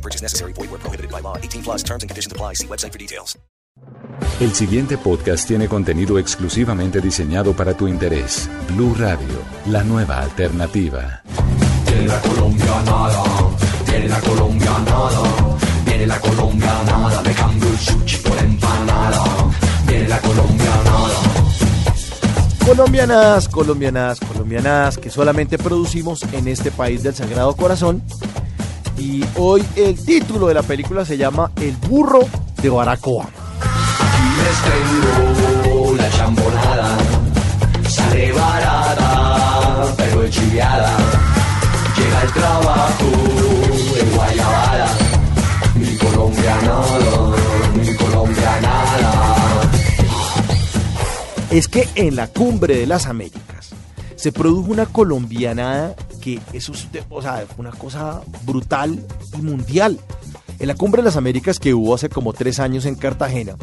No purchase necessary. Void where prohibited by law. 18 plus terms and conditions apply. See website for details. El siguiente podcast tiene contenido exclusivamente diseñado para tu interés. Blue Radio, la nueva alternativa. Viene la colombianada, viene la colombianada, viene la colombianada, me cambio el sushi por empanada, viene la colombianada. Colombianas, colombianas, colombianas que solamente producimos en este país del Sagrado Corazón. Y hoy el título de la película se llama El burro de Barack Obama. Y les tengo la chambolada, sale barata, pero es chiviada. Llega el trabajo en Guayabada, mi colombianada, mi colombianada. Es que en la cumbre de las Américas se produjo una colombianada que eso es o sea, una cosa brutal y mundial. En la cumbre de las Américas que hubo hace como tres años en Cartagena,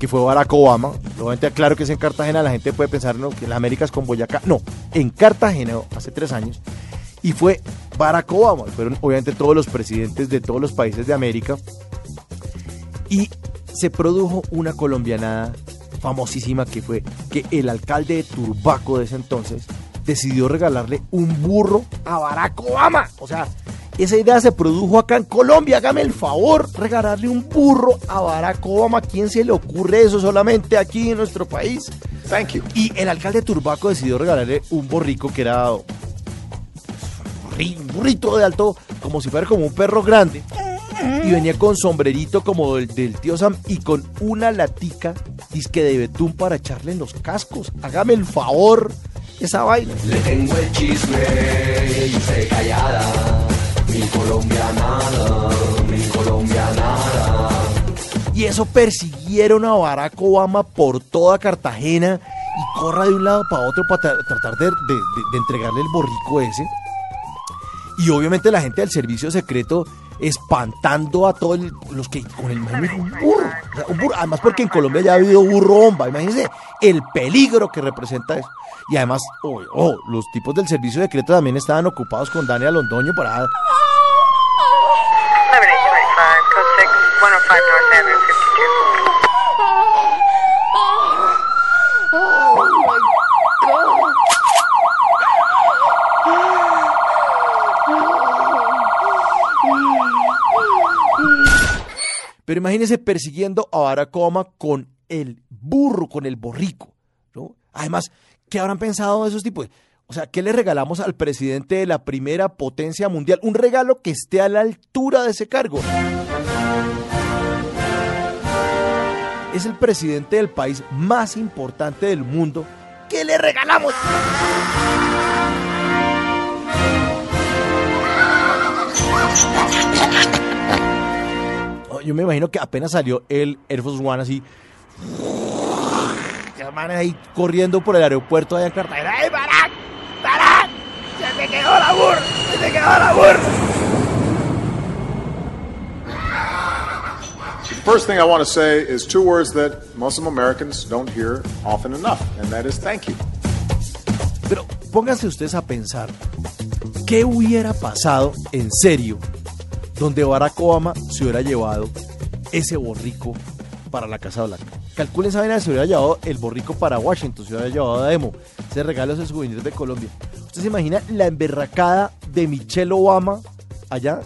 que fue Barack Obama, obviamente aclaro que es en Cartagena, la gente puede pensar que las Américas con Boyacá, no, en Cartagena hace tres años, y fue Barack Obama, fueron obviamente todos los presidentes de todos los países de América, y se produjo una colombianada famosísima que fue que el alcalde de Turbaco de ese entonces decidió regalarle un burro a Barack Obama. O sea, esa idea se produjo acá en Colombia. Hágame el favor, regalarle un burro a Barack Obama. ¿A quién se le ocurre eso solamente aquí en nuestro país? Thank you. Y el alcalde de Turbaco decidió regalarle un borrico que era un burrito de alto, como si fuera como un perro grande. Y venía con sombrerito como el del tío Sam y con una latica disque de betún para echarle en los cascos. Hágame el favor, esa vaina. Le tengo el chisme y usted callada, mi colombianada, mi colombianada. Y eso persiguieron a Barack Obama por toda Cartagena y corra de un lado para otro para tra- tratar de, de- de- de entregarle el borrico ese. Y obviamente la gente del servicio secreto espantando a todos los que con el un burro, un burro. Además porque en Colombia ya ha habido burro bomba. Imagínense el peligro que representa eso. Y además, oh, oh, los tipos del servicio secreto también estaban ocupados con Daniel Londoño para Pero imagínense persiguiendo a Barack con el burro, con el borrico. ¿no? Además, ¿qué habrán pensado esos tipos? O sea, ¿qué le regalamos al presidente de la primera potencia mundial? Un regalo que esté a la altura de ese cargo. Es el presidente del país más importante del mundo. ¿Qué le regalamos? Yo me imagino que apenas salió el Air Force One así. Van ahí corriendo por el aeropuerto allá en Cartagena. ¡Ay. ¡Se te quedó la burra! ¡Se te quedó la burra! First thing I want to say is two words that Muslim Americans don't hear often enough, and that is thank you. Pero pónganse ustedes a pensar, ¿qué hubiera pasado en serio donde Barack Obama se hubiera llevado ese borrico para la Casa Blanca? Calculen esa se hubiera llevado el borrico para Washington, se hubiera llevado a Demo, ese regalo de souvenirs de Colombia. ¿Usted se imagina la emberracada de Michelle Obama allá?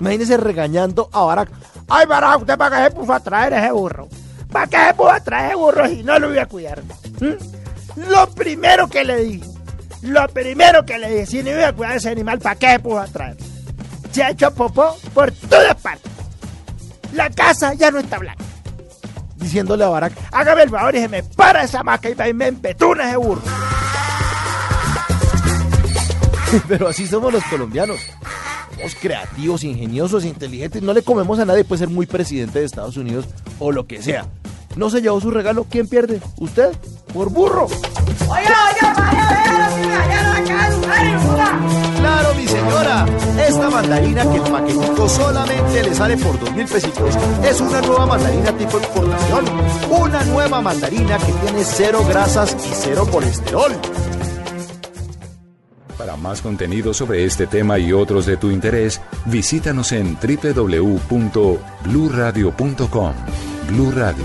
Imagínese regañando a Barack. Ay, Barack, ¿usted para qué se puso a traer ese burro? ¿Para qué se puso a traer ese burro si no lo voy a cuidar? ¿Mm? Lo primero que le dije, lo primero que le dije, si no iba a cuidar ese animal, ¿para qué se puso a traer? Se ha hecho popó por todas partes. La casa ya no está blanca. Diciéndole a Barack, hágame el favor y se me para esa maca y me empetuna ese burro. Pero así somos los colombianos. somos creativos, ingeniosos, inteligentes, no le comemos a nadie, puede ser muy presidente de Estados Unidos o lo que sea. No se llevó su regalo, ¿quién pierde? ¿Usted? Por burro. Claro, mi señora. Esta mandarina que el paquetico solamente le sale por dos mil pesitos es una nueva mandarina tipo exportación. Una nueva mandarina que tiene cero grasas y cero colesterol. Para más contenido sobre este tema y otros de tu interés, visítanos en www.bluradio.com. Blu Radio,